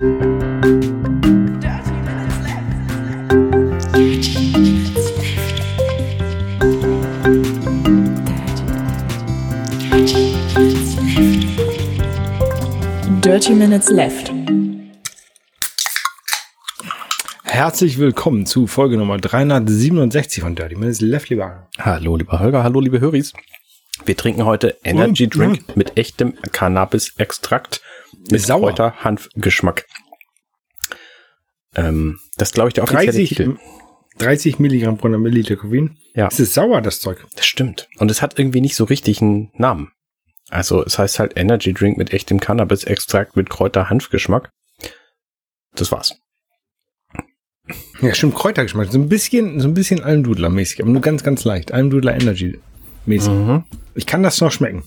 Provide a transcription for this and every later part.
Dirty Minutes Left. Herzlich willkommen zu Folge Nummer 367 von Dirty Minutes Left, lieber. Hallo, lieber Holger, hallo, liebe Höris. Wir trinken heute Energy Mm, Drink mit echtem Cannabis-Extrakt mit Sauer. Kräuter-Hanf-Geschmack. Ähm, das glaube ich, der offizielle 30, Titel. 30 Milligramm pro Milliliter Koffein. Ja. Es ist sauer, das Zeug. Das stimmt. Und es hat irgendwie nicht so richtig einen Namen. Also es heißt halt Energy Drink mit echtem Cannabis-Extrakt mit Kräuter-Hanf-Geschmack. Das war's. Ja, stimmt, Kräutergeschmack. So ein bisschen, so ein bisschen Almdudler-mäßig, aber nur ganz, ganz leicht. Almdudler Energy-mäßig. Mhm. Ich kann das noch schmecken.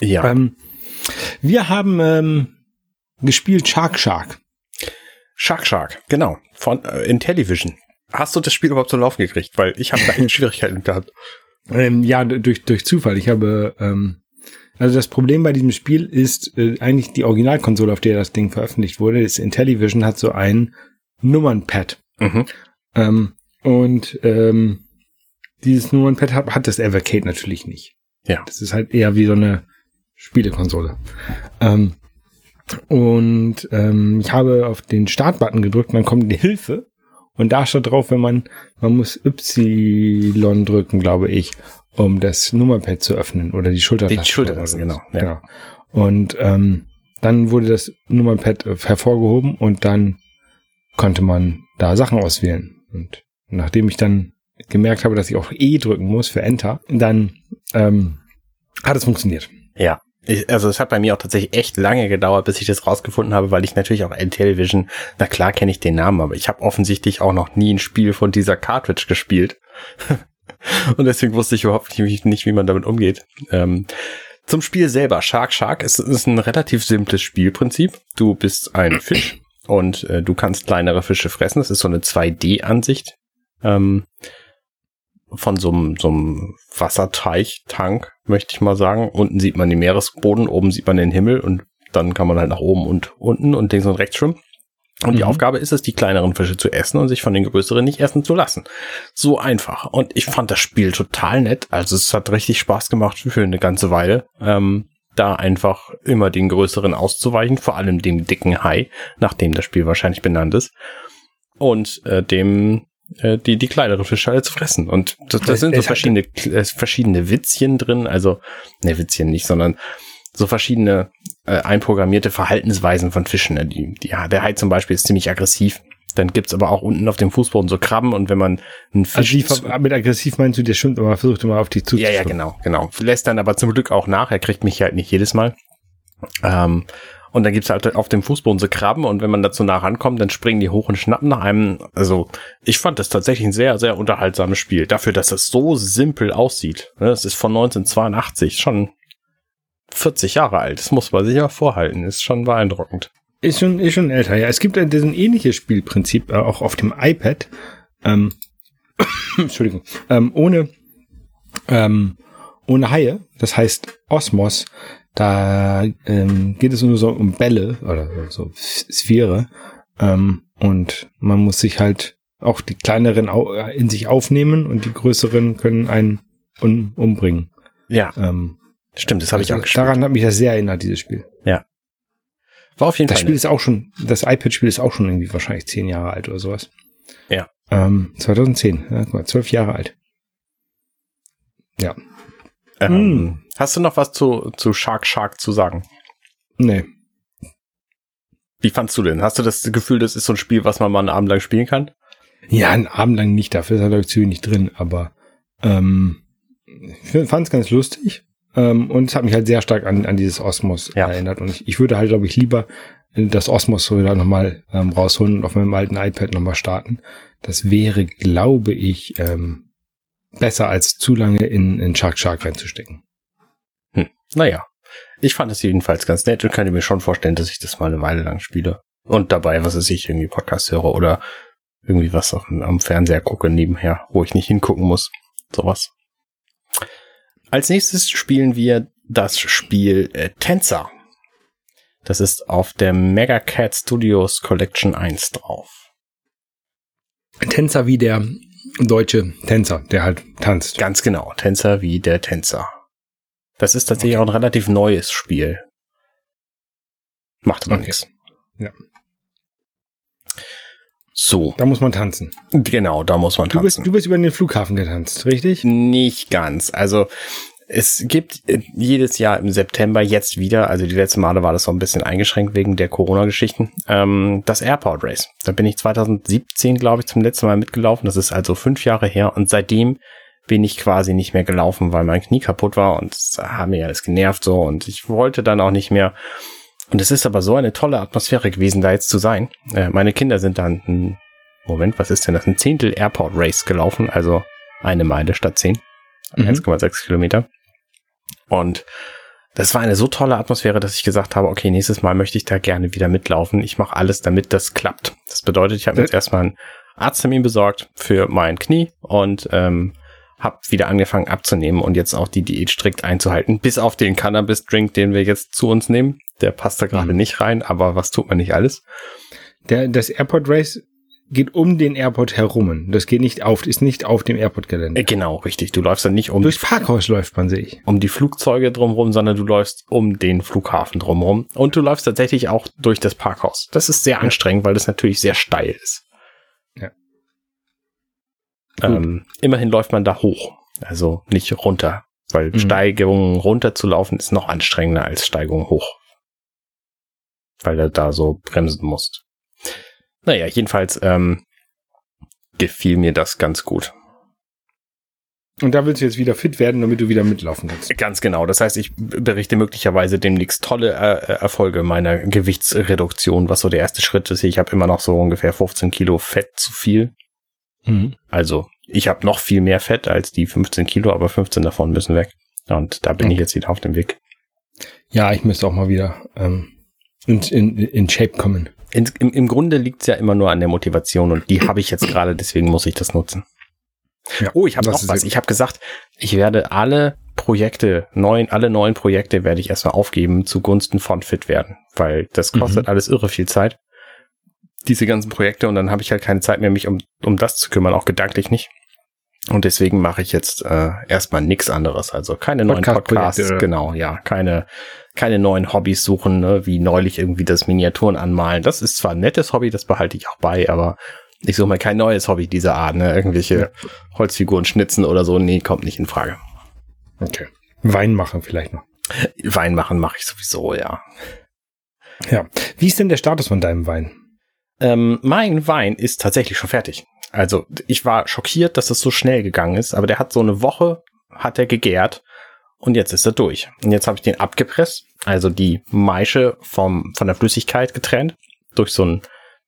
Ja. Ähm, wir haben ähm, gespielt Shark Shark. Shark Shark, genau. Von äh, Intellivision. Hast du das Spiel überhaupt zum Laufen gekriegt? Weil ich habe da echt Schwierigkeiten gehabt. Ähm, ja, durch, durch Zufall. Ich habe, ähm, also das Problem bei diesem Spiel ist äh, eigentlich die Originalkonsole, auf der das Ding veröffentlicht wurde. Das Intellivision hat so ein Nummernpad. Mhm. Ähm, und ähm, dieses Nummernpad hat, hat das Evercade natürlich nicht. Ja. Das ist halt eher wie so eine Spielekonsole. Ähm, und ähm, ich habe auf den Startbutton gedrückt, dann kommt die Hilfe. Und da steht drauf, wenn man, man muss Y drücken, glaube ich, um das Nummerpad zu öffnen oder die Schultertaste. Die Schultertaste, genau, ja. genau. Und ähm, dann wurde das Nummernpad äh, hervorgehoben und dann konnte man da Sachen auswählen. Und nachdem ich dann gemerkt habe, dass ich auch E drücken muss für Enter, dann ähm, hat es funktioniert. Ja. Ich, also es hat bei mir auch tatsächlich echt lange gedauert, bis ich das rausgefunden habe, weil ich natürlich auch Intellivision, na klar kenne ich den Namen, aber ich habe offensichtlich auch noch nie ein Spiel von dieser Cartridge gespielt. Und deswegen wusste ich überhaupt nicht, nicht wie man damit umgeht. Ähm, zum Spiel selber, Shark Shark, ist, ist ein relativ simples Spielprinzip. Du bist ein Fisch und äh, du kannst kleinere Fische fressen. Das ist so eine 2D-Ansicht. Ähm, von so einem, so einem Wasserteich, Tank, möchte ich mal sagen. Unten sieht man den Meeresboden, oben sieht man den Himmel und dann kann man halt nach oben und unten und links und rechts schwimmen. Und die Mhm. Aufgabe ist es, die kleineren Fische zu essen und sich von den größeren nicht essen zu lassen. So einfach. Und ich fand das Spiel total nett. Also es hat richtig Spaß gemacht für eine ganze Weile. Ähm, da einfach immer den größeren auszuweichen, vor allem dem dicken Hai, nach dem das Spiel wahrscheinlich benannt ist. Und äh, dem äh, die, die kleineren Fische alle zu fressen. Und das, das Es- sind so verschiedene, äh, verschiedene Witzchen drin, also, ne, Witzchen nicht, sondern so verschiedene äh, einprogrammierte Verhaltensweisen von Fischen. Ne? Die, die, ja, der Hai zum Beispiel ist ziemlich aggressiv. Dann gibt's aber auch unten auf dem Fußboden so Krabben und wenn man einen Also Fisch. die, zu- mit aggressiv meinst du, der stimmt, aber versucht immer auf dich ja, zuzuschwimmen. ja, genau, genau. Lässt dann aber zum Glück auch nach. Er kriegt mich halt nicht jedes Mal. Ähm, und dann gibt's halt auf dem Fußboden so Krabben und wenn man dazu nah rankommt, dann springen die hoch und schnappen nach einem. Also ich fand das tatsächlich ein sehr, sehr unterhaltsames Spiel. Dafür, dass es so simpel aussieht. Ne, Es ist von 1982, schon 40 Jahre alt. Das muss man sich ja vorhalten. Ist schon beeindruckend. Ist schon, ist schon älter, ja. Es gibt ein, ein ähnliches Spielprinzip, äh, auch auf dem iPad. Ähm, Entschuldigung. Ähm, ohne, ähm, ohne Haie. Das heißt Osmos. Da ähm, geht es nur so um Bälle oder so, Sphäre. Ähm, und man muss sich halt auch die kleineren au in sich aufnehmen und die größeren können einen un umbringen. Ja, Ähm, stimmt, das habe ich auch also gespielt. Daran hat mich das sehr erinnert, dieses Spiel. War auf jeden Das Fall. Spiel nett. ist auch schon, das iPad-Spiel ist auch schon irgendwie wahrscheinlich zehn Jahre alt oder sowas. Ja. Ähm, 2010, ja, guck mal, zwölf Jahre alt. Ja. Ähm, Hast du noch was zu, zu Shark Shark zu sagen? Nee. Wie fandst du denn? Hast du das Gefühl, das ist so ein Spiel, was man mal einen Abend lang spielen kann? Ja, einen Abend lang nicht, dafür ist er, zu wenig drin, aber ähm, ich fand es ganz lustig. Ähm, und es hat mich halt sehr stark an, an dieses Osmos Ja. erinnert. Und ich, ich würde halt, glaube ich, lieber das Osmos so da nochmal ähm, rausholen und auf meinem alten iPad nochmal starten. Das wäre, glaube ich, ähm, besser als zu lange in, in Shark Shark reinzustecken. Naja, ich fand es jedenfalls ganz nett und könnte mir schon vorstellen, dass ich das mal eine Weile lang spiele. Und dabei, was weiß ich, irgendwie Podcast höre oder irgendwie was auch am Fernseher gucke nebenher, wo ich nicht hingucken muss. Sowas. Als nächstes spielen wir das Spiel äh, Tänzer. Das ist auf der Mega Cat Studios Collection 1 drauf. Tänzer wie der deutsche Tänzer, der halt tanzt. Ganz genau, Tänzer wie der Tänzer. Das ist tatsächlich okay. auch ein relativ neues Spiel. Macht aber okay. nichts. Ja. So. Da muss man tanzen. Genau, da muss man du tanzen. Bist, du bist über den Flughafen getanzt, richtig? Nicht ganz. Also es gibt äh, jedes Jahr im September jetzt wieder, also die letzten Male war das so ein bisschen eingeschränkt wegen der Corona-Geschichten, ähm, das Airport Race. Da bin ich 2017, glaube ich, zum letzten Mal mitgelaufen. Das ist also fünf Jahre her und seitdem bin ich quasi nicht mehr gelaufen, weil mein Knie kaputt war und es hat mir alles genervt so und ich wollte dann auch nicht mehr. Und es ist aber so eine tolle Atmosphäre gewesen, da jetzt zu sein. Äh, meine Kinder sind dann, ein, Moment, was ist denn das? Ein Zehntel Airport Race gelaufen, also eine Meile statt zehn. Mhm. 1,6 Kilometer. Und das war eine so tolle Atmosphäre, dass ich gesagt habe, okay, nächstes Mal möchte ich da gerne wieder mitlaufen. Ich mache alles, damit das klappt. Das bedeutet, ich habe jetzt erstmal einen Arzttermin besorgt für mein Knie und ähm, habe wieder angefangen abzunehmen und jetzt auch die Diät strikt einzuhalten, bis auf den Cannabis-Drink, den wir jetzt zu uns nehmen. Der passt da gerade mhm. nicht rein, aber was tut man nicht alles? Der, das Airport Race geht um den Airport herum. Das geht nicht auf, ist nicht auf dem Airport-Gelände. Äh, genau, richtig. Du läufst dann nicht um. Durchs Parkhaus läuft man, sehe ich. Um die Flugzeuge drumherum, sondern du läufst um den Flughafen drumherum. Und du läufst tatsächlich auch durch das Parkhaus. Das ist sehr anstrengend, weil das natürlich sehr steil ist. Ja. Ähm, immerhin läuft man da hoch. Also nicht runter. Weil mhm. Steigungen runter zu laufen ist noch anstrengender als Steigung hoch. Weil du da so bremsen musst. Naja, jedenfalls ähm, gefiel mir das ganz gut. Und da willst du jetzt wieder fit werden, damit du wieder mitlaufen kannst. Ganz genau. Das heißt, ich berichte möglicherweise demnächst tolle äh, Erfolge meiner Gewichtsreduktion, was so der erste Schritt ist. Ich habe immer noch so ungefähr 15 Kilo Fett zu viel. Mhm. Also ich habe noch viel mehr Fett als die 15 Kilo, aber 15 davon müssen weg. Und da bin okay. ich jetzt wieder auf dem Weg. Ja, ich müsste auch mal wieder ähm, in, in, in Shape kommen. In, im, Im Grunde liegt es ja immer nur an der Motivation und die habe ich jetzt gerade, deswegen muss ich das nutzen. Ja, oh, ich habe noch was. Ich habe gesagt, ich werde alle Projekte, neuen, alle neuen Projekte werde ich erstmal aufgeben zugunsten von Fit werden, weil das kostet mhm. alles irre viel Zeit. Diese ganzen Projekte und dann habe ich halt keine Zeit mehr, mich um, um das zu kümmern, auch gedanklich nicht. Und deswegen mache ich jetzt äh, erstmal nichts anderes. Also keine neuen Podcasts, genau, ja, keine, keine neuen Hobbys suchen, ne, wie neulich irgendwie das Miniaturen anmalen. Das ist zwar ein nettes Hobby, das behalte ich auch bei, aber ich suche mal kein neues Hobby dieser Art, ne? Irgendwelche. Holzfiguren schnitzen oder so. Nee, kommt nicht in Frage. Okay. Wein machen vielleicht noch. Wein machen mache ich sowieso, ja. Ja. Wie ist denn der Status von deinem Wein? Ähm, mein Wein ist tatsächlich schon fertig. Also ich war schockiert, dass es so schnell gegangen ist, aber der hat so eine Woche, hat er gegärt und jetzt ist er durch. Und jetzt habe ich den abgepresst, also die Maische vom, von der Flüssigkeit getrennt, durch so ein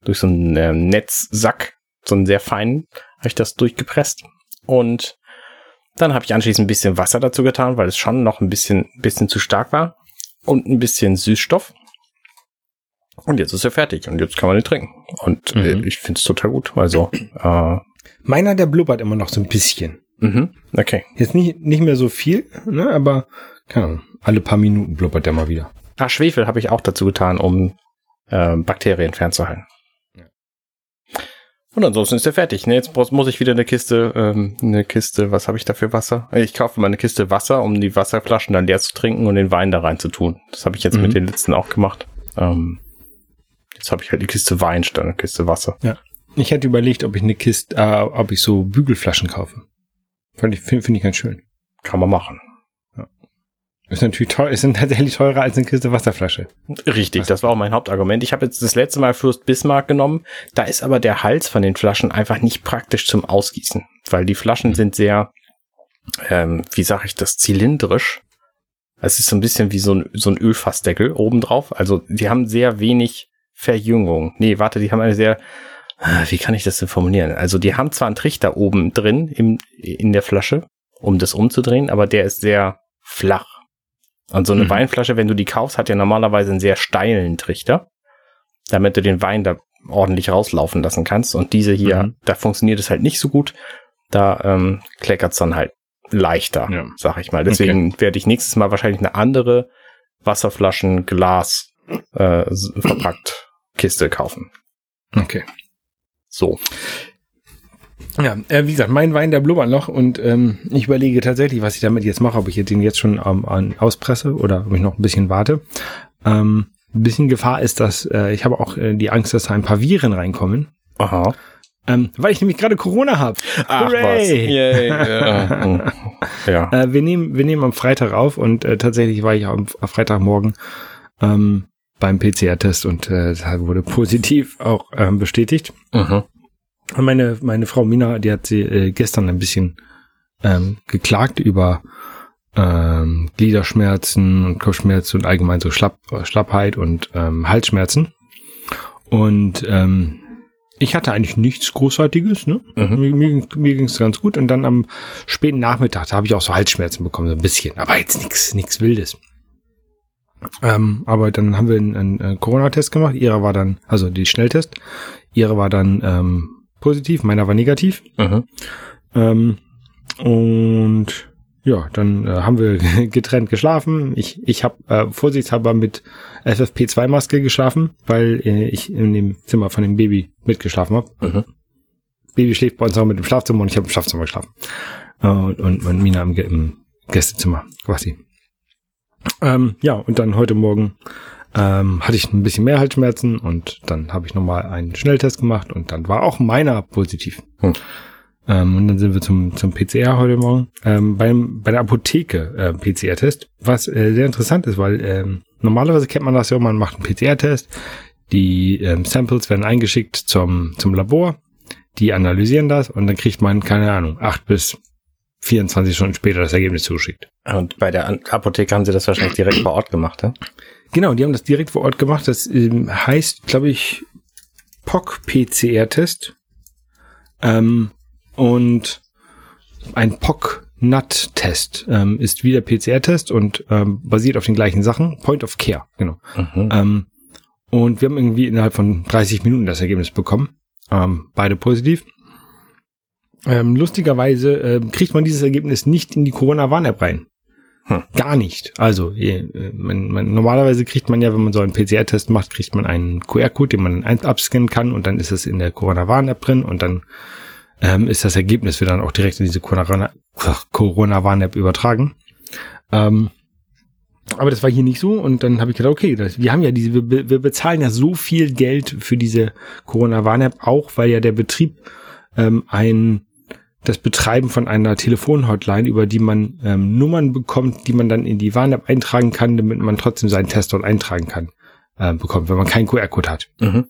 durch so einen äh, Netzsack, so einen sehr feinen, habe ich das durchgepresst und dann habe ich anschließend ein bisschen Wasser dazu getan, weil es schon noch ein bisschen, bisschen zu stark war und ein bisschen Süßstoff. Und jetzt ist er fertig und jetzt kann man ihn trinken. Und äh, mhm. äh, ich finde es total gut. Also äh, meiner, der blubbert immer noch so ein bisschen. Mhm. Okay. Jetzt nicht, nicht mehr so viel, ne, aber keine Ahnung, alle paar Minuten blubbert der mal wieder. Ah, Schwefel habe ich auch dazu getan, um äh, Bakterien fernzuhalten. Ja. Und ansonsten ist er fertig. Ne? Jetzt muss ich wieder eine Kiste, ähm, eine Kiste, was habe ich da für Wasser? Ich kaufe mal eine Kiste Wasser, um die Wasserflaschen dann leer zu trinken und den Wein da rein zu tun. Das habe ich jetzt mhm. mit den letzten auch gemacht. Ähm, Jetzt habe ich halt die Kiste Wein statt eine Kiste Wasser. Ja. Ich hätte überlegt, ob ich eine Kiste, äh, ob ich so Bügelflaschen kaufe. Finde ich, find, find ich ganz schön. Kann man machen. Ja. Ist natürlich teuer, ist tatsächlich teurer als eine Kiste Wasserflasche. Richtig, das war auch mein Hauptargument. Ich habe jetzt das letzte Mal Fürst Bismarck genommen. Da ist aber der Hals von den Flaschen einfach nicht praktisch zum Ausgießen, weil die Flaschen mhm. sind sehr, ähm, wie sage ich das, zylindrisch. Es ist so ein bisschen wie so ein, so ein Ölfassdeckel obendrauf. Also die haben sehr wenig Verjüngung. Nee, warte, die haben eine sehr, wie kann ich das denn formulieren? Also die haben zwar einen Trichter oben drin im, in der Flasche, um das umzudrehen, aber der ist sehr flach. Und so eine mhm. Weinflasche, wenn du die kaufst, hat ja normalerweise einen sehr steilen Trichter, damit du den Wein da ordentlich rauslaufen lassen kannst. Und diese hier, mhm. da funktioniert es halt nicht so gut. Da ähm, kleckert es dann halt leichter, ja. sag ich mal. Deswegen okay. werde ich nächstes Mal wahrscheinlich eine andere Wasserflaschen, Glas äh, verpackt Kiste kaufen. Okay. So. Ja, äh, wie gesagt, mein Wein, der blubbert noch und ähm, ich überlege tatsächlich, was ich damit jetzt mache, ob ich den jetzt schon ähm, an, auspresse oder ob ich noch ein bisschen warte. Ähm, ein bisschen Gefahr ist, dass äh, ich habe auch äh, die Angst, dass da ein paar Viren reinkommen. Aha. Ähm, weil ich nämlich gerade Corona habe. Ach was. Yay. ja. ja. Äh, wir, nehmen, wir nehmen am Freitag auf und äh, tatsächlich war ich am, am Freitagmorgen ähm, beim PCR-Test und äh, wurde positiv auch ähm, bestätigt. Mhm. Und meine, meine Frau Mina, die hat sie äh, gestern ein bisschen ähm, geklagt über ähm, Gliederschmerzen und Kopfschmerzen und allgemein so Schlapp, Schlappheit und ähm, Halsschmerzen. Und ähm, ich hatte eigentlich nichts Großartiges, ne? Mhm. Mir, mir, mir ging es ganz gut. Und dann am späten Nachmittag, da habe ich auch so Halsschmerzen bekommen, so ein bisschen. Aber jetzt nichts nichts Wildes. Ähm, aber dann haben wir einen, einen, einen Corona-Test gemacht. Ihrer war dann, also die Schnelltest. Ihre war dann ähm, positiv, meiner war negativ. Mhm. Ähm, und ja, dann äh, haben wir getrennt geschlafen. Ich, ich habe äh, vorsichtshalber mit FFP2-Maske geschlafen, weil äh, ich in dem Zimmer von dem Baby mitgeschlafen habe. Mhm. Baby schläft bei uns auch mit dem Schlafzimmer und ich habe im Schlafzimmer geschlafen. Äh, und, und, und Mina im, im Gästezimmer quasi. Ähm, ja, und dann heute Morgen ähm, hatte ich ein bisschen mehr Halsschmerzen und dann habe ich nochmal einen Schnelltest gemacht und dann war auch meiner positiv. Hm. Ähm, und dann sind wir zum, zum PCR heute Morgen. Ähm, beim, bei der Apotheke äh, PCR-Test, was äh, sehr interessant ist, weil ähm, normalerweise kennt man das ja, man macht einen PCR-Test, die ähm, Samples werden eingeschickt zum, zum Labor, die analysieren das und dann kriegt man, keine Ahnung, acht bis 24 Stunden später das Ergebnis zugeschickt. Und bei der Apotheke haben sie das wahrscheinlich direkt vor Ort gemacht, ne? Genau, die haben das direkt vor Ort gemacht. Das ähm, heißt, glaube ich, POC-PCR-Test. Ähm, und ein POC-NAT-Test ähm, ist wieder PCR-Test und ähm, basiert auf den gleichen Sachen. Point of Care, genau. Mhm. Ähm, und wir haben irgendwie innerhalb von 30 Minuten das Ergebnis bekommen. Ähm, beide positiv. Ähm, lustigerweise ähm, kriegt man dieses Ergebnis nicht in die Corona-Warn-App rein. Hm. Gar nicht. Also äh, man, man, normalerweise kriegt man ja, wenn man so einen PCR-Test macht, kriegt man einen QR-Code, den man ein- abscannen kann und dann ist es in der Corona-Warn-App drin und dann ähm, ist das Ergebnis wird dann auch direkt in diese Corona- Corona-Warn-App übertragen. Ähm, aber das war hier nicht so und dann habe ich gedacht, okay, das, wir haben ja diese, wir, wir bezahlen ja so viel Geld für diese Corona-Warn-App auch, weil ja der Betrieb ähm, ein das Betreiben von einer Telefonhotline, über die man ähm, Nummern bekommt, die man dann in die Warn-App eintragen kann, damit man trotzdem seinen Test dort eintragen kann, äh, bekommt, wenn man keinen QR-Code hat. Mhm.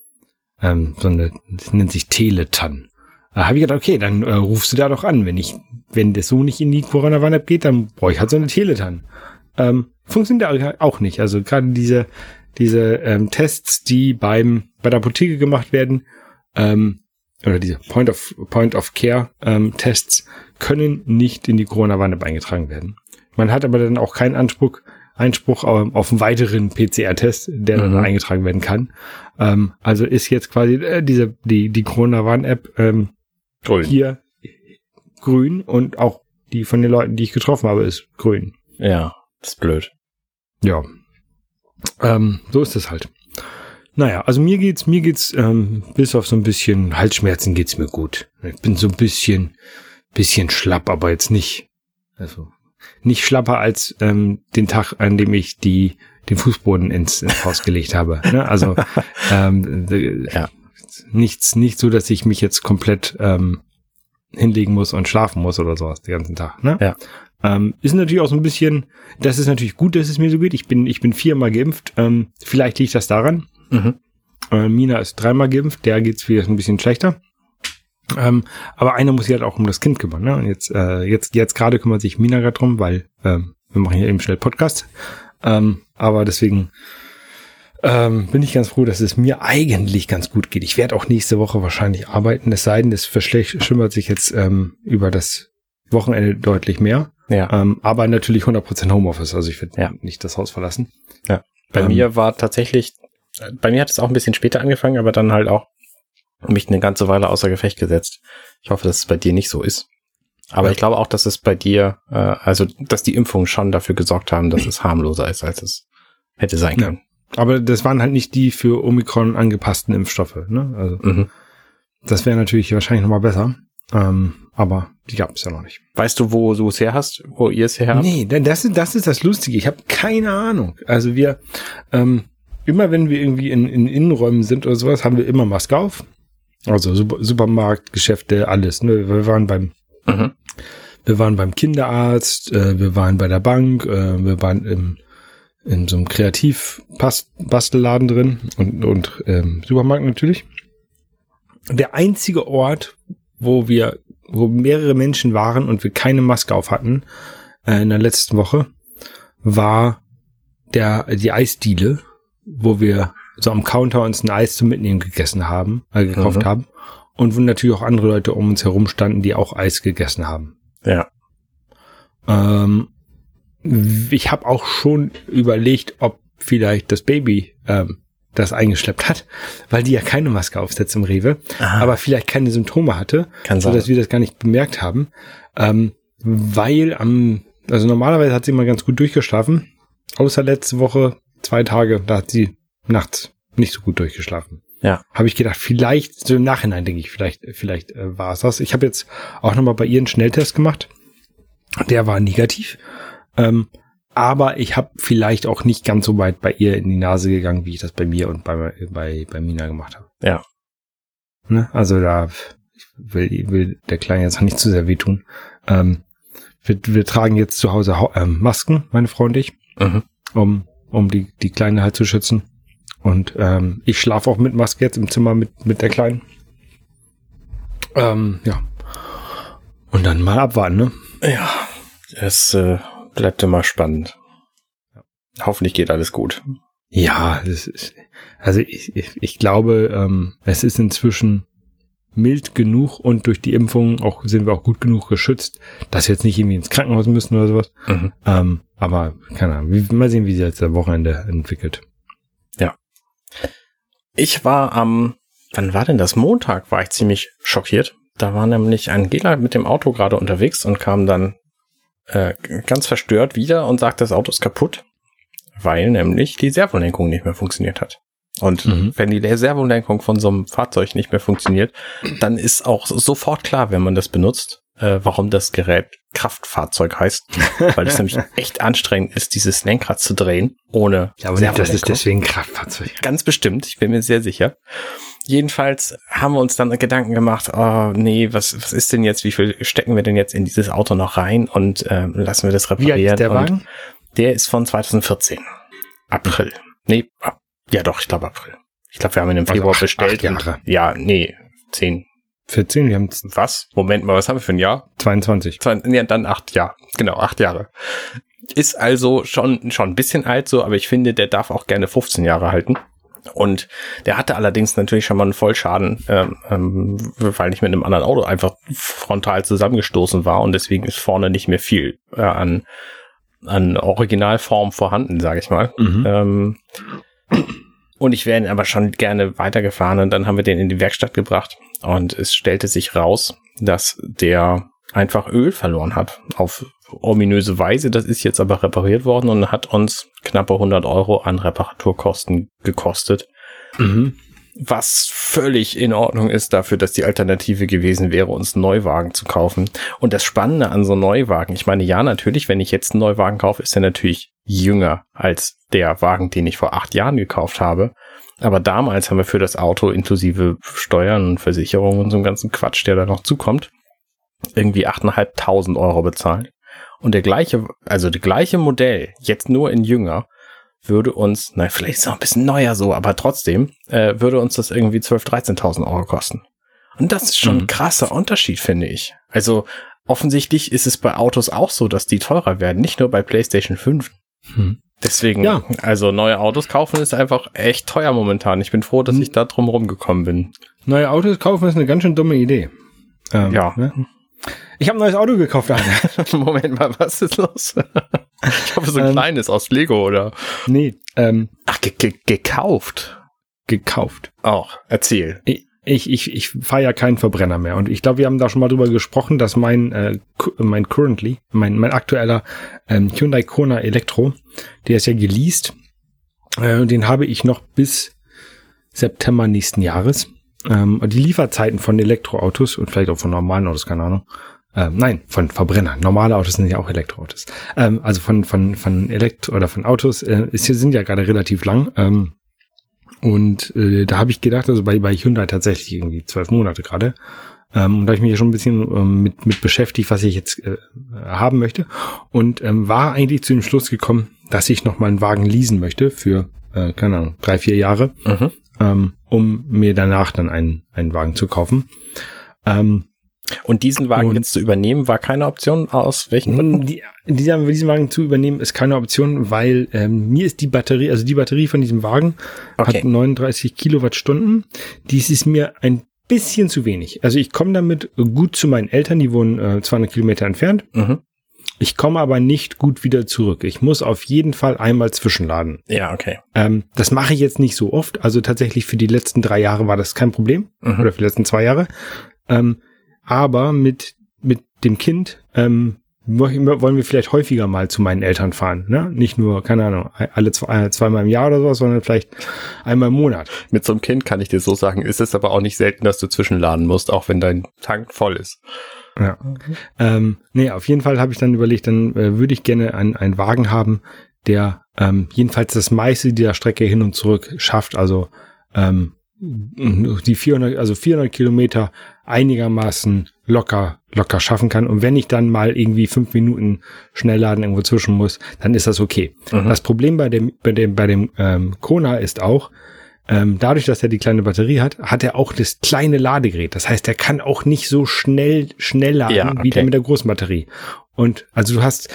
Ähm, so eine, das nennt sich Teletan. Da habe ich gedacht, okay, dann äh, rufst du da doch an. Wenn ich, wenn das so nicht in die Corona-Warn-App geht, dann brauche ich halt so eine Teletan. Ähm, funktioniert auch nicht. Also gerade diese, diese ähm, Tests, die beim bei der Apotheke gemacht werden, ähm, oder diese Point of Point of Care ähm, Tests können nicht in die Corona-Warn-App eingetragen werden. Man hat aber dann auch keinen Anspruch, Einspruch auf, auf einen weiteren PCR-Test, der dann Mhm. eingetragen werden kann. Ähm, also ist jetzt quasi äh, diese die die Corona-Warn-App ähm, Grün. hier grün und auch die von den Leuten, die ich getroffen habe, ist grün. Ja, ist blöd. Ja. Ähm, so ist es halt. Naja, also mir geht's, mir geht's, ähm, bis auf so ein bisschen Halsschmerzen geht's mir gut. Ich bin so ein bisschen, bisschen schlapp, aber jetzt nicht, also nicht schlapper als ähm, den Tag, an dem ich die den Fußboden ins, ins Haus gelegt habe. Ne? Also ähm, äh, Ja. nichts, nicht so, dass ich mich jetzt komplett ähm, hinlegen muss und schlafen muss oder sowas den ganzen Tag. Ne? Ja. Ähm, ist natürlich auch so ein bisschen, das ist natürlich gut, dass es mir so geht. Ich bin, ich bin viermal geimpft. Ähm, vielleicht liegt das daran. Mhm. Äh, Mina ist dreimal geimpft, der geht's wieder ein bisschen schlechter. Ähm, aber einer muss sich halt auch um das Kind kümmern. Ne? Und jetzt, äh, jetzt, jetzt gerade kümmert sich Mina gerade drum, weil ähm, wir machen hier eben schnell Podcast. Ähm, aber deswegen ähm, bin ich ganz froh, dass es mir eigentlich ganz gut geht. Ich werde auch nächste Woche wahrscheinlich arbeiten, es sei denn, es verschlimmert sich jetzt ähm, über das Wochenende deutlich mehr. Ja. Ähm, aber natürlich 100% Homeoffice, also ich werde Ja. nicht das Haus verlassen. Bei Ähm, mir war tatsächlich, äh, bei mir hat es auch ein bisschen später angefangen, aber dann halt auch mich eine ganze Weile außer Gefecht gesetzt. Ich hoffe, dass es bei dir nicht so ist. Aber Ja. ich glaube auch, dass es bei dir, äh, also dass die Impfungen schon dafür gesorgt haben, dass es harmloser ist, als es hätte sein Ja. können. Aber das waren halt nicht die für Omikron angepassten Impfstoffe. Ne? Also Mhm. das wäre natürlich wahrscheinlich nochmal besser. Ähm, aber die gab es ja noch nicht. Weißt du, wo du es her hast, wo ihr es her habt? Nee, denn das ist, das ist das Lustige. Ich habe keine Ahnung. Also wir, ähm, immer wenn wir irgendwie in, in Innenräumen sind oder sowas, haben wir immer Maske auf. Also Super, Supermarkt, Geschäfte, alles. Ne? Wir waren beim, Mhm. wir waren beim Kinderarzt, äh, wir waren bei der Bank, äh, wir waren im, in so einem Kreativbastelladen drin und, und ähm, Supermarkt natürlich. Der einzige Ort, wo wir, wo mehrere Menschen waren und wir keine Maske auf hatten, äh, in der letzten Woche, war der, die Eisdiele, wo wir so am Counter uns ein Eis zum Mitnehmen gegessen haben, äh, gekauft Mhm. haben. Und wo natürlich auch andere Leute um uns herum standen, die auch Eis gegessen haben. Ja. Ähm, ich habe auch schon überlegt, ob vielleicht das Baby ähm, das eingeschleppt hat, weil die ja keine Maske aufsetzt im Rewe, Aha. aber vielleicht keine Symptome hatte, Kann sein. dass wir das gar nicht bemerkt haben, ähm, weil am, also normalerweise hat sie immer ganz gut durchgeschlafen, außer letzte Woche zwei Tage, da hat sie nachts nicht so gut durchgeschlafen. Ja. Habe ich gedacht, vielleicht, so im Nachhinein denke ich, vielleicht, vielleicht äh, war es das. Ich habe jetzt auch nochmal bei ihr einen Schnelltest gemacht. Der war negativ. Ähm, aber ich habe vielleicht auch nicht ganz so weit bei ihr in die Nase gegangen, wie ich das bei mir und bei, bei, bei Mina gemacht habe. Ja. Ne? Also da will, will der Kleine jetzt auch nicht zu sehr wehtun. Ähm, wir, wir tragen jetzt zu Hause Hau- ähm, Masken, meine Frau und ich, Mhm. um, um die, die Kleine halt zu schützen. Und ähm, ich schlafe auch mit Maske jetzt im Zimmer mit, mit der Kleinen. Ähm, ja. Und dann mal abwarten, ne? Ja. Es äh, bleibt immer spannend. Hoffentlich geht alles gut. Ja, ist, also ich, ich, ich glaube, ähm, es ist inzwischen mild genug und durch die Impfung auch sind wir auch gut genug geschützt, dass wir jetzt nicht irgendwie ins Krankenhaus müssen oder sowas. Mhm. Ähm, aber keine Ahnung, mal sehen, wie sich jetzt am Wochenende entwickelt. Ich war am, wann war denn das? Montag war ich ziemlich schockiert. Da war nämlich Angela mit dem Auto gerade unterwegs und kam dann äh, ganz verstört wieder und sagte, das Auto ist kaputt, weil nämlich die Servolenkung nicht mehr funktioniert hat. Und Mhm. wenn die Servolenkung von so einem Fahrzeug nicht mehr funktioniert, dann ist auch sofort klar, wenn man das benutzt, äh, warum das Gerät Kraftfahrzeug heißt. Weil es nämlich echt anstrengend ist, dieses Lenkrad zu drehen, ohne Servolenkung. deswegen Kraftfahrzeug. Ganz bestimmt, ich bin mir sehr sicher. Jedenfalls haben wir uns dann Gedanken gemacht, oh nee, was, was ist denn jetzt, wie viel stecken wir denn jetzt in dieses Auto noch rein und ähm, lassen wir das Wie reparieren. alt ist der Wagen? Der ist von 2014. April. Nee, ja doch, ich glaube April. Ich glaube, wir haben ihn im Also Februar acht- bestellt. acht Jahre. Ja, nee, zehn. 14, wir haben Was? Moment mal, was haben wir für ein Jahr? 22. Zwei, ja, dann acht Jahre. Genau, acht Jahre. Ist also schon, schon ein bisschen alt so, aber ich finde, der darf auch gerne 15 Jahre halten. Und der hatte allerdings natürlich schon mal einen Vollschaden, ähm, ähm, weil ich mit einem anderen Auto einfach frontal zusammengestoßen war und deswegen ist vorne nicht mehr viel äh, an, an Originalform vorhanden, sage ich mal. Mhm. Ähm, und ich wäre ihn aber schon gerne weitergefahren und dann haben wir den in die Werkstatt gebracht und es stellte sich raus, dass der einfach Öl verloren hat auf ominöse Weise. Das ist jetzt aber repariert worden und hat uns knappe 100 Euro an Reparaturkosten gekostet, Mhm. Was völlig in Ordnung ist dafür, dass die Alternative gewesen wäre, uns einen Neuwagen zu kaufen. Und das Spannende an so Neuwagen, ich meine, ja, natürlich, wenn ich jetzt einen Neuwagen kaufe, ist er natürlich jünger als der Wagen, den ich vor acht Jahren gekauft habe. Aber damals haben wir für das Auto inklusive Steuern und Versicherungen und so einem ganzen Quatsch, der da noch zukommt, irgendwie 8.500 Euro bezahlt. Und der gleiche, also der gleiche Modell, jetzt nur in jünger, würde uns, na, vielleicht ist es auch ein bisschen neuer so, aber trotzdem, äh, würde uns das irgendwie 12.000, 13.000 Euro kosten. Und das ist schon Mhm. ein krasser Unterschied, finde ich. Also, offensichtlich ist es bei Autos auch so, dass die teurer werden, nicht nur bei PlayStation 5. Hm. Deswegen, Ja. also neue Autos kaufen ist einfach echt teuer momentan. Ich bin froh, dass Mhm. ich da drum rumgekommen bin. Neue Autos kaufen ist eine ganz schön dumme Idee. Ähm, Ja. Ne? Ich habe ein neues Auto gekauft, Alter. Moment mal, was ist los? ich hoffe, so ein Ähm. kleines aus Lego oder. nee, ähm, Ach, ge ge gekauft. gekauft. Auch. Erzähl. Ich, ich, ich fahre ja keinen Verbrenner mehr. Und ich glaube, wir haben da schon mal drüber gesprochen, dass mein, äh, mein currently, mein, mein aktueller ähm, Hyundai Kona Elektro, der ist ja geleast. Äh, den habe ich noch bis September nächsten Jahres. Ähm, die Lieferzeiten von Elektroautos und vielleicht auch von normalen Autos, keine Ahnung. Ähm, nein, von Verbrennern. Normale Autos sind ja auch Elektroautos. Ähm, also von, von, von Elektro oder von Autos äh, ist, sind ja gerade relativ lang. Ähm, und äh, da habe ich gedacht, also bei, bei Hyundai tatsächlich irgendwie zwölf Monate gerade. Ähm, und da habe ich mich ja schon ein bisschen ähm, mit, mit beschäftigt, was ich jetzt äh, haben möchte. Und ähm, war eigentlich zu dem Schluss gekommen, dass ich noch mal einen Wagen leasen möchte für, äh, keine Ahnung, drei, vier Jahre, mhm. ähm, um mir danach dann einen, einen Wagen zu kaufen. Ähm, und diesen Wagen und jetzt zu übernehmen, war keine Option aus welchen Gründen? Die, dieser, diesen Wagen zu übernehmen ist keine Option, weil ähm, mir ist die Batterie, also die Batterie von diesem Wagen okay. hat 39 Kilowattstunden. Dies ist mir ein bisschen zu wenig. Also ich komme damit gut zu meinen Eltern, die wohnen äh, 200 Kilometer entfernt. Mhm. Ich komme aber nicht gut wieder zurück. Ich muss auf jeden Fall einmal zwischenladen. Ja, okay. Ähm, das mache ich jetzt nicht so oft. Also tatsächlich für die letzten drei Jahre war das kein Problem. Mhm. Oder für die letzten zwei Jahre. Ähm, aber mit, mit dem Kind ähm, wollen wir vielleicht häufiger mal zu meinen Eltern fahren. Ne? Nicht nur, keine Ahnung, alle zwei, äh, zweimal im Jahr oder sowas, sondern vielleicht einmal im Monat. Mit so einem Kind kann ich dir so sagen, ist es aber auch nicht selten, dass du zwischenladen musst, auch wenn dein Tank voll ist. Ja. Okay. Ähm, nee, auf jeden Fall habe ich dann überlegt, dann äh, würde ich gerne einen, einen Wagen haben, der ähm, jedenfalls das meiste dieser Strecke hin und zurück schafft. Also ähm, die 400, also 400 Kilometer einigermaßen locker, locker schaffen kann. Und wenn ich dann mal irgendwie fünf Minuten Schnellladen irgendwo zwischen muss, dann ist das okay. Mhm. Das Problem bei dem, bei dem, bei dem ähm, Kona ist auch, ähm, dadurch, dass er die kleine Batterie hat, hat er auch das kleine Ladegerät. Das heißt, er kann auch nicht so schnell, schnell laden ja, okay. wie der mit der großen Batterie. Und also du hast,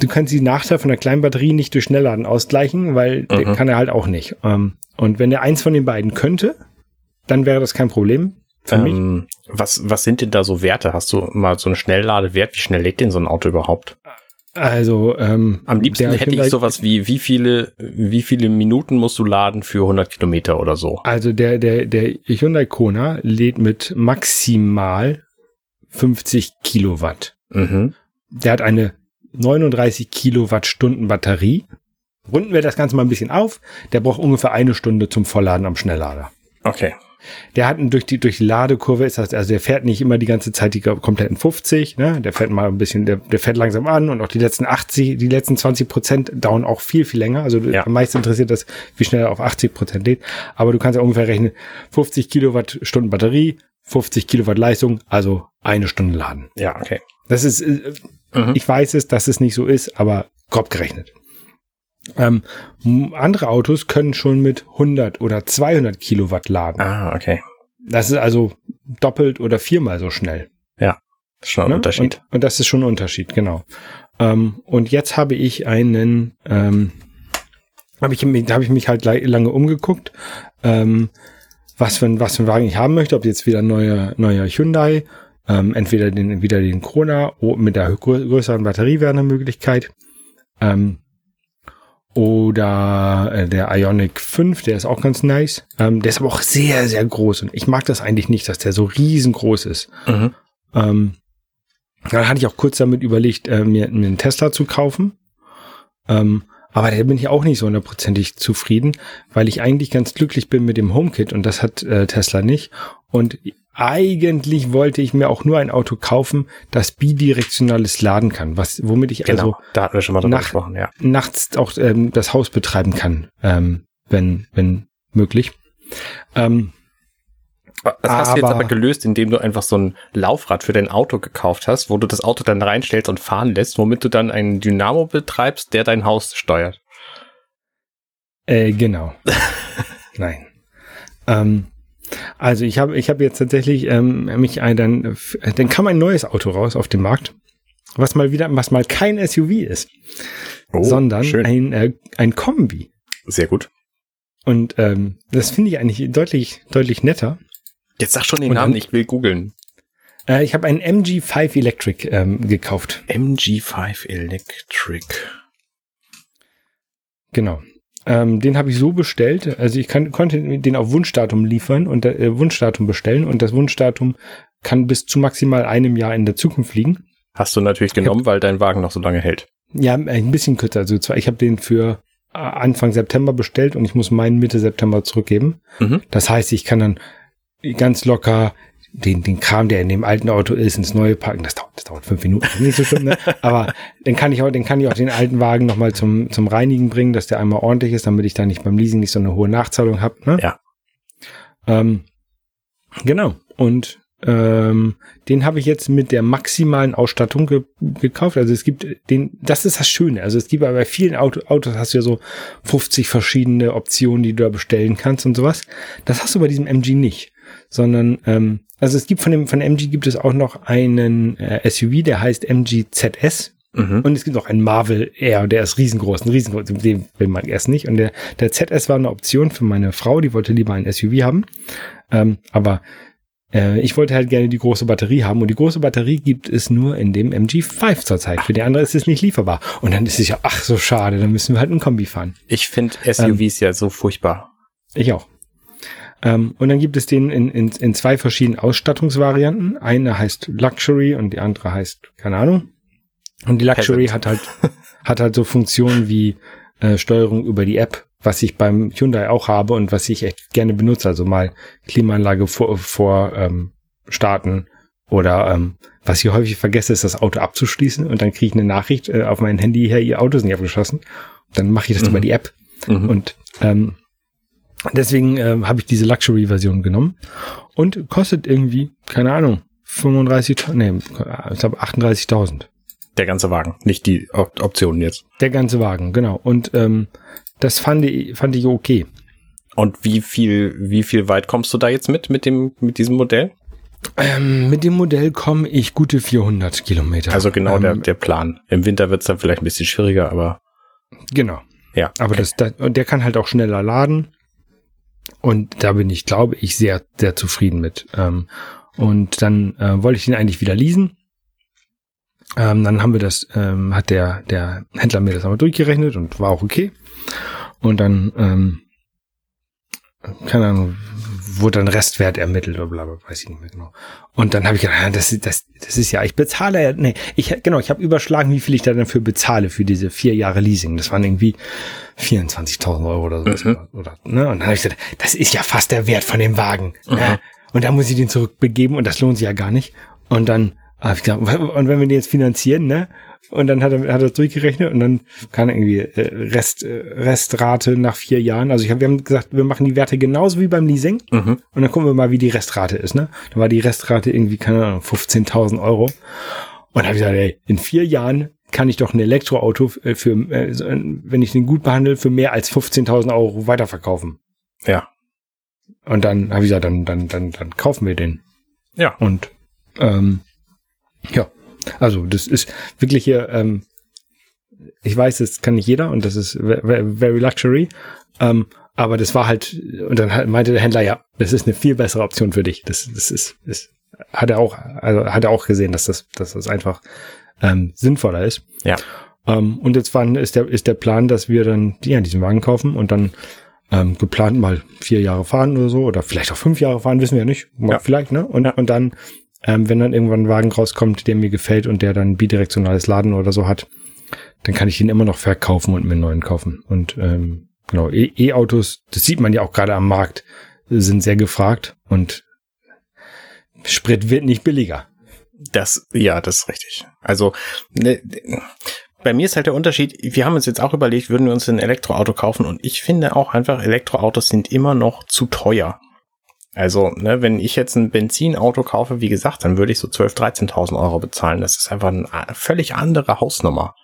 du kannst die Nachteil von der kleinen Batterie nicht durch Schnellladen ausgleichen, weil mhm. kann er halt auch nicht. Ähm, und wenn er eins von den beiden könnte, dann wäre das kein Problem. Für ähm, mich. Was, was sind denn da so Werte? Hast du mal so einen Schnellladewert? Wie schnell lädt denn so ein Auto überhaupt? Also ähm, am liebsten hätte ich sowas wie wie viele wie viele Minuten musst du laden für 100 Kilometer oder so. Also der der der Hyundai Kona lädt mit maximal 50 Kilowatt. Mhm. Der hat eine 39 Kilowattstunden Batterie. Runden wir das Ganze mal ein bisschen auf. Der braucht ungefähr eine Stunde zum Vollladen am Schnelllader. Okay. Der hat durch die, durch die Ladekurve ist das, also der fährt nicht immer die ganze Zeit die kompletten 50, ne? Der fährt mal ein bisschen, der, der fährt langsam an und auch die letzten 80, die letzten 20 Prozent dauern auch viel, viel länger. Also ja. am meisten interessiert das, wie schnell er auf 80 Prozent lädt. Aber du kannst ja ungefähr rechnen, 50 Kilowattstunden Batterie, 50 Kilowatt Leistung, also eine Stunde laden. Ja, okay. Das ist, äh, mhm. ich weiß es, dass es nicht so ist, aber grob gerechnet. Ähm, andere Autos können schon mit 100 oder 200 Kilowatt laden. Ah, okay. Das ist also doppelt oder viermal so schnell. Ja, schon ein ne? Unterschied. Und, und, das ist schon ein Unterschied, genau. Ähm, und jetzt habe ich einen, ähm, habe ich, da habe ich mich halt lange umgeguckt, ähm, was für ein, was für ein Wagen ich haben möchte, ob jetzt wieder ein neuer, neuer Hyundai, ähm, entweder den, wieder den Kona mit der größeren Batterie wäre eine Möglichkeit. Ähm, oder äh, der Ionic 5, der ist auch ganz nice. Ähm, der ist aber auch sehr, sehr groß. Und ich mag das eigentlich nicht, dass der so riesengroß ist. Mhm. Ähm, dann hatte ich auch kurz damit überlegt, äh, mir, mir einen Tesla zu kaufen. Ähm, aber da bin ich auch nicht so hundertprozentig zufrieden, weil ich eigentlich ganz glücklich bin mit dem HomeKit und das hat äh, Tesla nicht. Und eigentlich wollte ich mir auch nur ein Auto kaufen, das bidirektionales laden kann, was womit ich genau, also da hatten wir schon mal drüber nach, gesprochen, ja. nachts auch ähm, das Haus betreiben kann, ähm, wenn wenn möglich. Ähm, das hast aber, du jetzt aber gelöst, indem du einfach so ein Laufrad für dein Auto gekauft hast, wo du das Auto dann reinstellst und fahren lässt, womit du dann einen Dynamo betreibst, der dein Haus steuert. Äh, genau. Nein. Ähm, also ich habe ich habe jetzt tatsächlich ähm, mich ein, dann, dann kam ein neues Auto raus auf dem Markt, was mal wieder, was mal kein SUV ist, oh, sondern schön. ein, äh, ein Kombi. Sehr gut. Und ähm, das finde ich eigentlich deutlich, deutlich netter. Jetzt sag schon den Und Namen, ich will googeln. Äh, ich habe einen MG5 Electric ähm, gekauft. MG5 Electric. Genau. Ähm, den habe ich so bestellt, also ich kann, konnte den auf Wunschdatum liefern und äh, Wunschdatum bestellen und das Wunschdatum kann bis zu maximal einem Jahr in der Zukunft liegen. Hast du natürlich genommen, hab, weil dein Wagen noch so lange hält. Ja, ein bisschen kürzer. Also zwar, ich habe den für Anfang September bestellt und ich muss meinen Mitte September zurückgeben. Mhm. Das heißt, ich kann dann ganz locker den, den Kram, der in dem alten Auto ist, ins neue packen. Das dauert, das dauert fünf Minuten, nicht so schlimm, ne? Aber dann kann ich auch, dann kann ich auch den alten Wagen nochmal zum, zum Reinigen bringen, dass der einmal ordentlich ist, damit ich da nicht beim Leasing nicht so eine hohe Nachzahlung habe. Ne? Ja. Ähm, genau. Und ähm, den habe ich jetzt mit der maximalen Ausstattung ge gekauft. Also es gibt den, das ist das Schöne. Also es gibt bei vielen Auto Autos hast du ja so 50 verschiedene Optionen, die du da bestellen kannst und sowas. Das hast du bei diesem MG nicht, sondern ähm, also es gibt von dem von MG gibt es auch noch einen äh, SUV, der heißt MG ZS. Mhm. Und es gibt noch einen Marvel Air, der ist riesengroß, ein riesengroß, den will man erst nicht. Und der, der ZS war eine Option für meine Frau, die wollte lieber ein SUV haben. Ähm, aber äh, ich wollte halt gerne die große Batterie haben und die große Batterie gibt es nur in dem MG5 zurzeit. Für die andere ist es nicht lieferbar. Und dann ist es ja, ach so schade, dann müssen wir halt ein Kombi fahren. Ich finde SUVs ja so furchtbar. Ich auch. Ähm, und dann gibt es den in, in, in zwei verschiedenen Ausstattungsvarianten. Eine heißt Luxury und die andere heißt, keine Ahnung. Und die Luxury Peasant. hat halt, hat halt so Funktionen wie äh, Steuerung über die App, was ich beim Hyundai auch habe und was ich echt gerne benutze. Also mal Klimaanlage vor, vor ähm, starten oder ähm, was ich häufig vergesse, ist das Auto abzuschließen und dann kriege ich eine Nachricht äh, auf mein Handy her, ihr Auto ist nicht abgeschlossen. Dann mache ich das Mhm. über die App Mhm. und ähm, deswegen ähm, habe ich diese Luxury-Version genommen und kostet irgendwie, keine Ahnung, 35, nee, ich glaube 38.000. Der ganze Wagen, nicht die Op Optionen jetzt. Der ganze Wagen, genau. Und ähm, das fand ich, fand ich okay. Und wie viel, wie viel weit kommst du da jetzt mit, mit dem, mit diesem Modell? Ähm, mit dem Modell komme ich gute 400 Kilometer. Also genau der, ähm, der Plan. Im Winter wird's dann vielleicht ein bisschen schwieriger, aber Genau. ja. Aber das, das, und der kann halt auch schneller laden. Und da bin ich, glaube ich, sehr, sehr zufrieden mit. Ähm, und dann äh, wollte ich den eigentlich wieder leasen. Ähm, dann haben wir das, ähm, hat der, der Händler mir das aber durchgerechnet und war auch okay. Und dann, ähm, keine Ahnung, wurde dann Restwert ermittelt oder bla, bla, weiß ich nicht mehr genau. Und dann habe ich gedacht, das, ist- das, das ist ja, ich bezahle ja, nee, ich, genau, ich habe überschlagen, wie viel ich da dafür bezahle für diese vier Jahre Leasing. Das waren irgendwie 24.000 Euro oder so. Mhm. Oder, ne? Und dann habe ich gedacht, das ist ja fast der Wert von dem Wagen. Ne? Und da muss ich den zurückbegeben und das lohnt sich ja gar nicht. Und dann habe ich gesagt, und wenn wir den jetzt finanzieren, ne? Und dann hat er, hat er das durchgerechnet und dann kann irgendwie äh, Rest, äh, Restrate nach vier Jahren. Also ich hab, wir haben gesagt, wir machen die Werte genauso wie beim Leasing. Mhm. Und dann gucken wir mal, wie die Restrate ist, ne? Da war die Restrate irgendwie, keine Ahnung, 15.000 Euro. Und habe ich gesagt, ey, in vier Jahren kann ich doch ein Elektroauto äh, für, wenn ich den gut behandle, für mehr als 15.000 Euro weiterverkaufen. Ja. Und dann habe ich gesagt, dann, dann, dann, dann kaufen wir den. Ja. Und ähm, ja, also das ist wirklich hier, ähm, ich weiß, das kann nicht jeder und das ist ve- ve- very luxury. Ähm, aber das war halt, und dann meinte der Händler, ja, das ist eine viel bessere Option für dich. Das, das ist, ist hat er auch, also hat er auch gesehen, dass das, dass das einfach ähm, sinnvoller ist. Ja. Ähm, und jetzt war, ist der, ist der Plan, dass wir dann ja, diesen Wagen kaufen und dann ähm, geplant mal vier Jahre fahren oder so oder vielleicht auch fünf Jahre fahren, wissen wir ja nicht. Mal Ja. Vielleicht, ne? Und, und dann, ähm, wenn dann irgendwann ein Wagen rauskommt, der mir gefällt und der dann bidirektionales Laden oder so hat, dann kann ich den immer noch verkaufen und mir einen neuen kaufen. Und ähm, genau, E- E-Autos, das sieht man ja auch gerade am Markt, sind sehr gefragt und Sprit wird nicht billiger. Das, ja, das ist richtig. Also, ne, bei mir ist halt der Unterschied, wir haben uns jetzt auch überlegt, würden wir uns ein Elektroauto kaufen und ich finde auch einfach, Elektroautos sind immer noch zu teuer. Also, ne, wenn ich jetzt ein Benzinauto kaufe, wie gesagt, dann würde ich so 12.000, 13.000 Euro bezahlen. Das ist einfach eine völlig andere Hausnummer.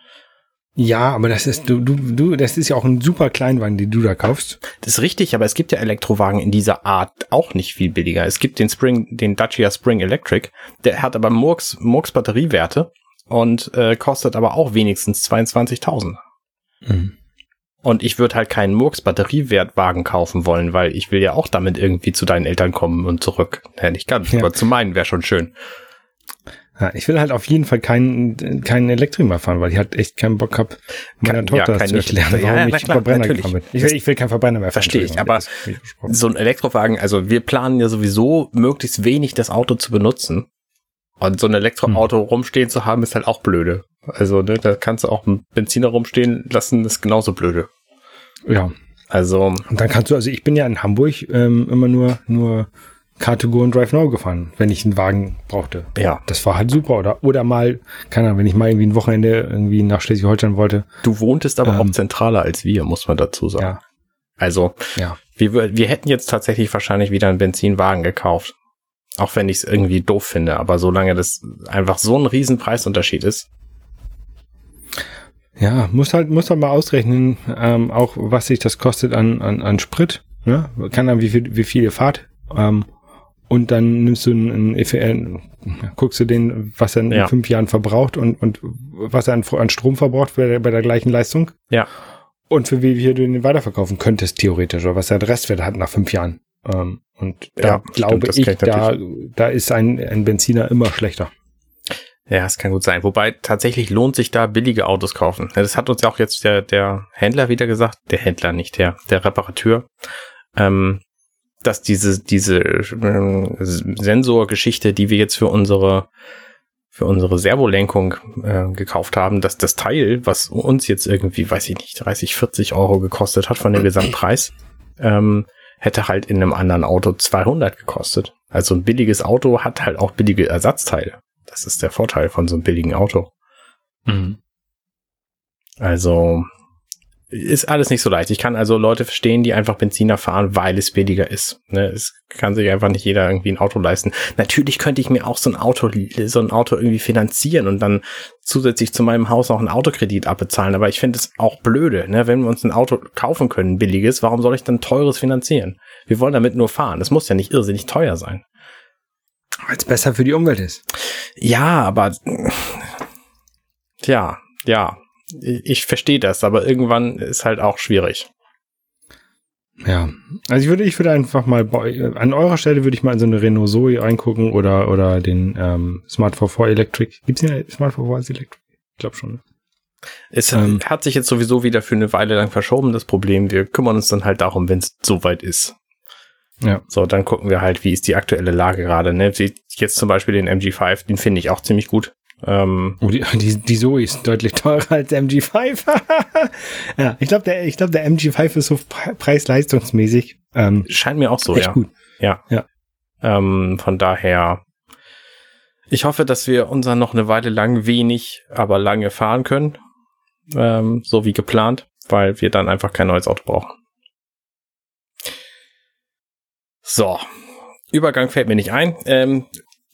Ja, aber das ist, du, du, du, das ist ja auch ein super Kleinwagen, den du da kaufst. Das ist richtig, aber es gibt ja Elektrowagen in dieser Art auch nicht viel billiger. Es gibt den Spring, den Dacia Spring Electric, der hat aber Murks, Murks Batteriewerte und äh, kostet aber auch wenigstens 22.000. Und ich würde halt keinen Murks Batteriewertwagen kaufen wollen, weil ich will ja auch damit irgendwie zu deinen Eltern kommen und zurück. Ja, nicht ganz, Ja. aber zu meinen wäre schon schön. Ja, ich will halt auf jeden Fall keinen, keinen Elektrik mehr fahren, weil ich halt echt keinen Bock hab, meiner Kein- Tochter ja, das kein zu nicht- erklären, ja, warum na ich klar, Verbrenner natürlich. gefahren bin. Ich will, ich will keinen Verbrenner mehr fahren. Verstehe ich, aber. So ein Elektrowagen, also wir planen ja sowieso möglichst wenig das Auto zu benutzen. Und so ein Elektroauto rumstehen zu haben, ist halt auch blöde. Also, ne, da kannst du auch einen Benziner rumstehen lassen, ist genauso blöde. Ja. Also. Und dann kannst du, also ich bin ja in Hamburg ähm, immer nur, nur Car2Go und Drive Now gefahren, wenn ich einen Wagen brauchte. Ja. Das war halt super. Oder, oder mal, keine Ahnung, wenn ich mal irgendwie ein Wochenende irgendwie nach Schleswig-Holstein wollte. Du wohntest aber Ähm, auch zentraler als wir, muss man dazu sagen. Ja. Also, Ja. wir, wir hätten jetzt tatsächlich wahrscheinlich wieder einen Benzinwagen gekauft. Auch wenn ich es irgendwie doof finde, aber solange das einfach so ein riesen Preisunterschied ist. Ja, muss halt, muss halt mal ausrechnen, ähm, auch was sich das kostet an, an, an Sprit. Ne? Kann dann, wie viel, wie viel ihr fahrt. Ähm, und dann nimmst du einen, EFL, guckst du den, was er in Ja. fünf Jahren verbraucht und, und was er an, an Strom verbraucht bei der, bei der gleichen Leistung. Ja. Und für wie viel du den weiterverkaufen könntest, theoretisch, oder was er der Restwert hat nach fünf Jahren. Ähm, und da Ja, stimmt, glaube ich, kann ich da, da ist ein, ein Benziner immer schlechter. Ja, es kann gut sein. Wobei tatsächlich lohnt sich da billige Autos kaufen. Das hat uns ja auch jetzt der, der Händler wieder gesagt. Der Händler, nicht der, der Reparateur. Ähm, dass diese, diese ähm, Sensorgeschichte, die wir jetzt für unsere, für unsere Servolenkung äh, gekauft haben, dass das Teil, was uns jetzt irgendwie, weiß ich nicht, 30, 40 Euro gekostet hat von dem Gesamtpreis, ähm, hätte halt in einem anderen Auto 200 gekostet. Also ein billiges Auto hat halt auch billige Ersatzteile. Das ist der Vorteil von so einem billigen Auto. Also ist alles nicht so leicht. Ich kann also Leute verstehen, die einfach Benziner fahren, weil es billiger ist. Ne, es kann sich einfach nicht jeder irgendwie ein Auto leisten. Natürlich könnte ich mir auch so ein Auto, so ein Auto irgendwie finanzieren und dann zusätzlich zu meinem Haus auch einen Autokredit abbezahlen. Aber ich finde es auch blöde, ne? wenn wir uns ein Auto kaufen können, billiges, warum soll ich dann teures finanzieren? Wir wollen damit nur fahren. Das muss ja nicht irrsinnig teuer sein. Weil es besser für die Umwelt ist. Ja, aber tja, ja, ich verstehe das, aber irgendwann ist halt auch schwierig. Ja, also ich würde, ich würde einfach mal an eurer Stelle würde ich mal in so eine Renault Zoe reingucken oder oder den ähm, Smart 4 Electric. Gibt's ja Smart 4 als Electric? Ich glaube schon. ne? Es Ähm. hat sich jetzt sowieso wieder für eine Weile lang verschoben, das Problem. Wir kümmern uns dann halt darum, wenn es soweit ist. Ja. So, dann gucken wir halt, wie ist die aktuelle Lage gerade. Ne? Jetzt zum Beispiel den MG5, den finde ich auch ziemlich gut. Ähm, Oh, die, die, die Zoe ist deutlich teurer als der MG5. ja, ich glaube, der, ich glaube, der MG5 ist so pre- preis-leistungsmäßig ähm, scheint mir auch so, echt ja. gut. Ja. Ja. Ähm, von daher, ich hoffe, dass wir unser noch eine Weile lang wenig, aber lange fahren können. Ähm, so wie geplant, weil wir dann einfach kein neues Auto brauchen. So. Übergang fällt mir nicht ein. Ähm,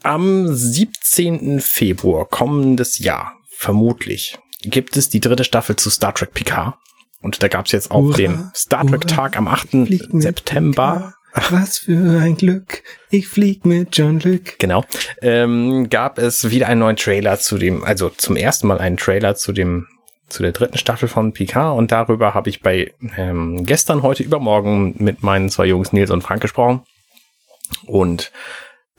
am 17. Februar kommendes Jahr, vermutlich, gibt es die dritte Staffel zu Star Trek Picard. Und da gab es jetzt auch Hurra, den Star Trek Tag am 8. Fliegt mit September. Was für ein Glück. Ich flieg mit John Luke. Genau. Ähm, gab es wieder einen neuen Trailer zu dem, also zum ersten Mal einen Trailer zu dem, zu der dritten Staffel von Picard und darüber habe ich bei ähm, gestern, heute, übermorgen mit meinen zwei Jungs Nils und Frank gesprochen. Und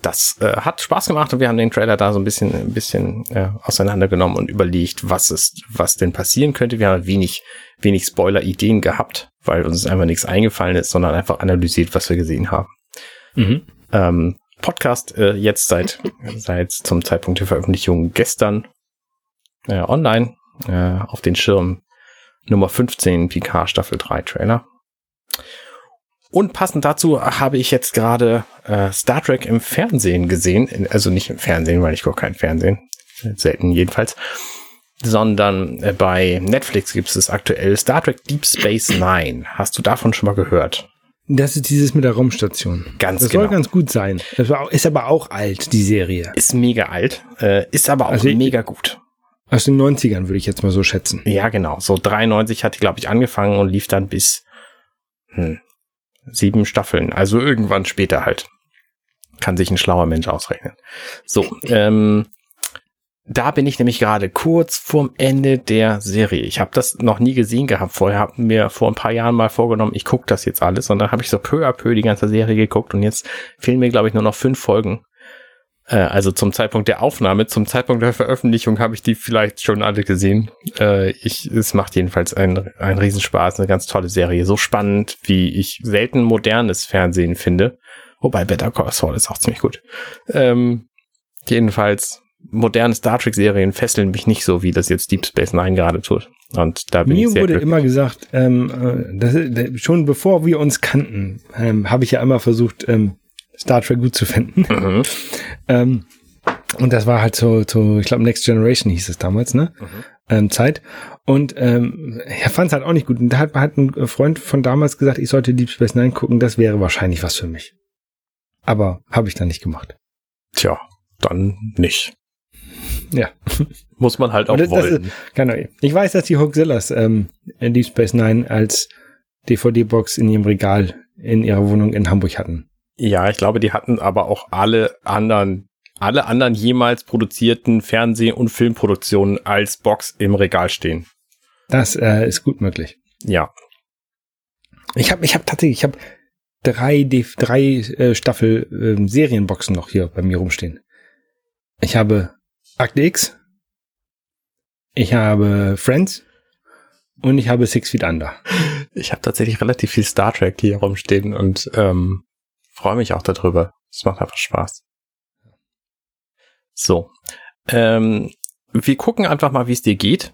das äh, hat Spaß gemacht und wir haben den Trailer da so ein bisschen, ein bisschen äh, auseinandergenommen und überlegt, was es, was denn passieren könnte. Wir haben wenig, wenig Spoiler-Ideen gehabt, weil uns einfach nichts eingefallen ist, sondern einfach analysiert, was wir gesehen haben Mhm. ähm, Podcast äh, jetzt seit, seit zum Zeitpunkt der Veröffentlichung gestern äh, online äh, auf den Schirm Nummer 15 Picard Staffel 3 Trailer. Und passend dazu habe ich jetzt gerade äh, Star Trek im Fernsehen gesehen. Also nicht im Fernsehen, weil ich gucke kein Fernsehen. Selten jedenfalls. Sondern äh, bei Netflix gibt es aktuell Star Trek Deep Space Nine. Hast du davon schon mal gehört? Das ist dieses mit der Raumstation. Ganz das genau. soll ganz gut sein. Das war, ist aber auch alt, die Serie. Ist mega alt, äh, ist aber auch Also mega gut. Aus den 90ern würde ich jetzt mal so schätzen. Ja, genau. So 93 hat die, glaube ich, angefangen und lief dann bis hm, sieben Staffeln. Also irgendwann später halt. Kann sich ein schlauer Mensch ausrechnen. So, ähm, da bin ich nämlich gerade kurz vorm Ende der Serie. Ich habe das noch nie gesehen gehabt vorher. Habe mir vor ein paar Jahren mal vorgenommen, ich gucke das jetzt alles. Und dann habe ich so peu à peu die ganze Serie geguckt. Und jetzt fehlen mir, glaube ich, nur noch fünf Folgen. Äh, also zum Zeitpunkt der Aufnahme, zum Zeitpunkt der Veröffentlichung habe ich die vielleicht schon alle gesehen. Äh, ich, es macht jedenfalls einen, einen Riesenspaß, eine ganz tolle Serie. So spannend, wie ich selten modernes Fernsehen finde. Wobei Better Call Saul ist auch ziemlich gut. Ähm, jedenfalls, moderne Star Trek-Serien fesseln mich nicht so, wie das jetzt Deep Space Nine gerade tut. Und da bin Mir ich sehr wurde glücklich. immer gesagt, ähm, äh, das, das, schon bevor wir uns kannten, ähm, habe ich ja immer versucht, ähm, Star Trek gut zu finden. Mhm. ähm, und das war halt so, so ich glaube, Next Generation hieß es damals, ne? Ähm, Zeit. Und ähm, er fand es halt auch nicht gut. Und da hat, hat ein Freund von damals gesagt, ich sollte Deep Space Nine gucken, das wäre wahrscheinlich was für mich. Aber habe ich dann nicht gemacht. Tja, dann nicht. Ja. Muss man halt auch das- das wollen. Keine Ahnung. Ich weiß, dass die Hoaxillas ähm, in Deep Space Nine als DVD-Box in ihrem Regal in ihrer Wohnung in Hamburg hatten. Ja, ich glaube, die hatten aber auch alle anderen, alle anderen jemals produzierten Fernseh- und Filmproduktionen als Box im Regal stehen. Das äh, ist gut möglich. Ja. Ich habe ich hab tatsächlich, ich habe drei, drei äh, Staffel ähm, Serienboxen noch hier bei mir rumstehen. Ich habe Akte X, ich habe Friends und ich habe Six Feet Under. Ich habe tatsächlich relativ viel Star Trek hier rumstehen und ähm, freue mich auch darüber. Es macht einfach Spaß. So. Ähm, wir gucken einfach mal, wie es dir geht.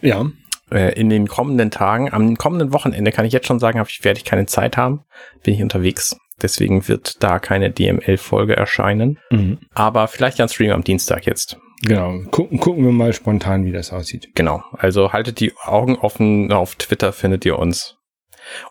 Ja, äh, in den kommenden Tagen. Am kommenden Wochenende kann ich jetzt schon sagen, ich, werde ich keine Zeit haben. Bin ich unterwegs. Deswegen wird da keine DML-Folge erscheinen. mhm. Aber vielleicht ein Stream am Dienstag jetzt. genau. Gucken, gucken wir mal spontan, wie das aussieht. Genau. Also haltet die Augen offen. Auf Twitter findet ihr uns.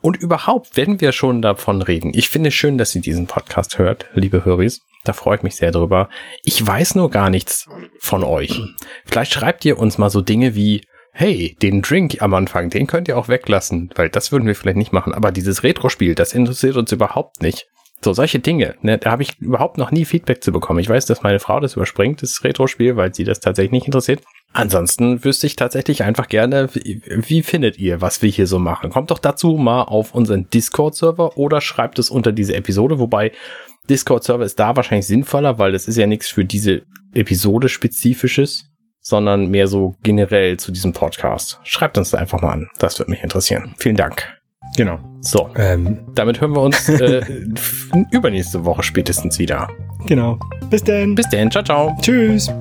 Und überhaupt, wenn wir schon davon reden, ich finde es schön, dass ihr diesen Podcast hört, liebe Höris. Da freue ich mich sehr drüber. Ich weiß nur gar nichts von euch. Vielleicht schreibt ihr uns mal so Dinge wie, hey, den Drink am Anfang, den könnt ihr auch weglassen, weil das würden wir vielleicht nicht machen. Aber dieses Retro-Spiel, das interessiert uns überhaupt nicht. So, solche Dinge, ne, da habe ich überhaupt noch nie Feedback zu bekommen. Ich weiß, dass meine Frau das überspringt, das Retro-Spiel, weil sie das tatsächlich nicht interessiert. Ansonsten wüsste ich tatsächlich einfach gerne, wie, wie findet ihr, was wir hier so machen? Kommt doch dazu mal auf unseren Discord-Server oder schreibt es unter diese Episode, wobei Discord-Server ist da wahrscheinlich sinnvoller, weil das ist ja nichts für diese Episode spezifisches, sondern mehr so generell zu diesem Podcast. Schreibt uns da einfach mal an. Das würde mich interessieren. Vielen Dank. Genau. So, Ähm, damit hören wir uns äh, übernächste Woche spätestens wieder. genau. Bis denn. Bis dann, ciao, ciao. Tschüss.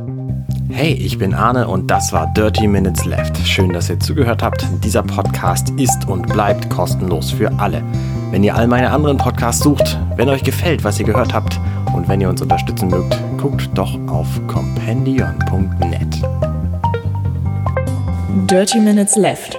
Hey, ich bin Arne und das war Dirty Minutes Left. Schön, dass ihr zugehört habt. Dieser Podcast ist und bleibt kostenlos für alle. Wenn ihr all meine anderen Podcasts sucht, wenn euch gefällt, was ihr gehört habt und wenn ihr uns unterstützen mögt, guckt doch auf compendion.net. Dirty Minutes Left.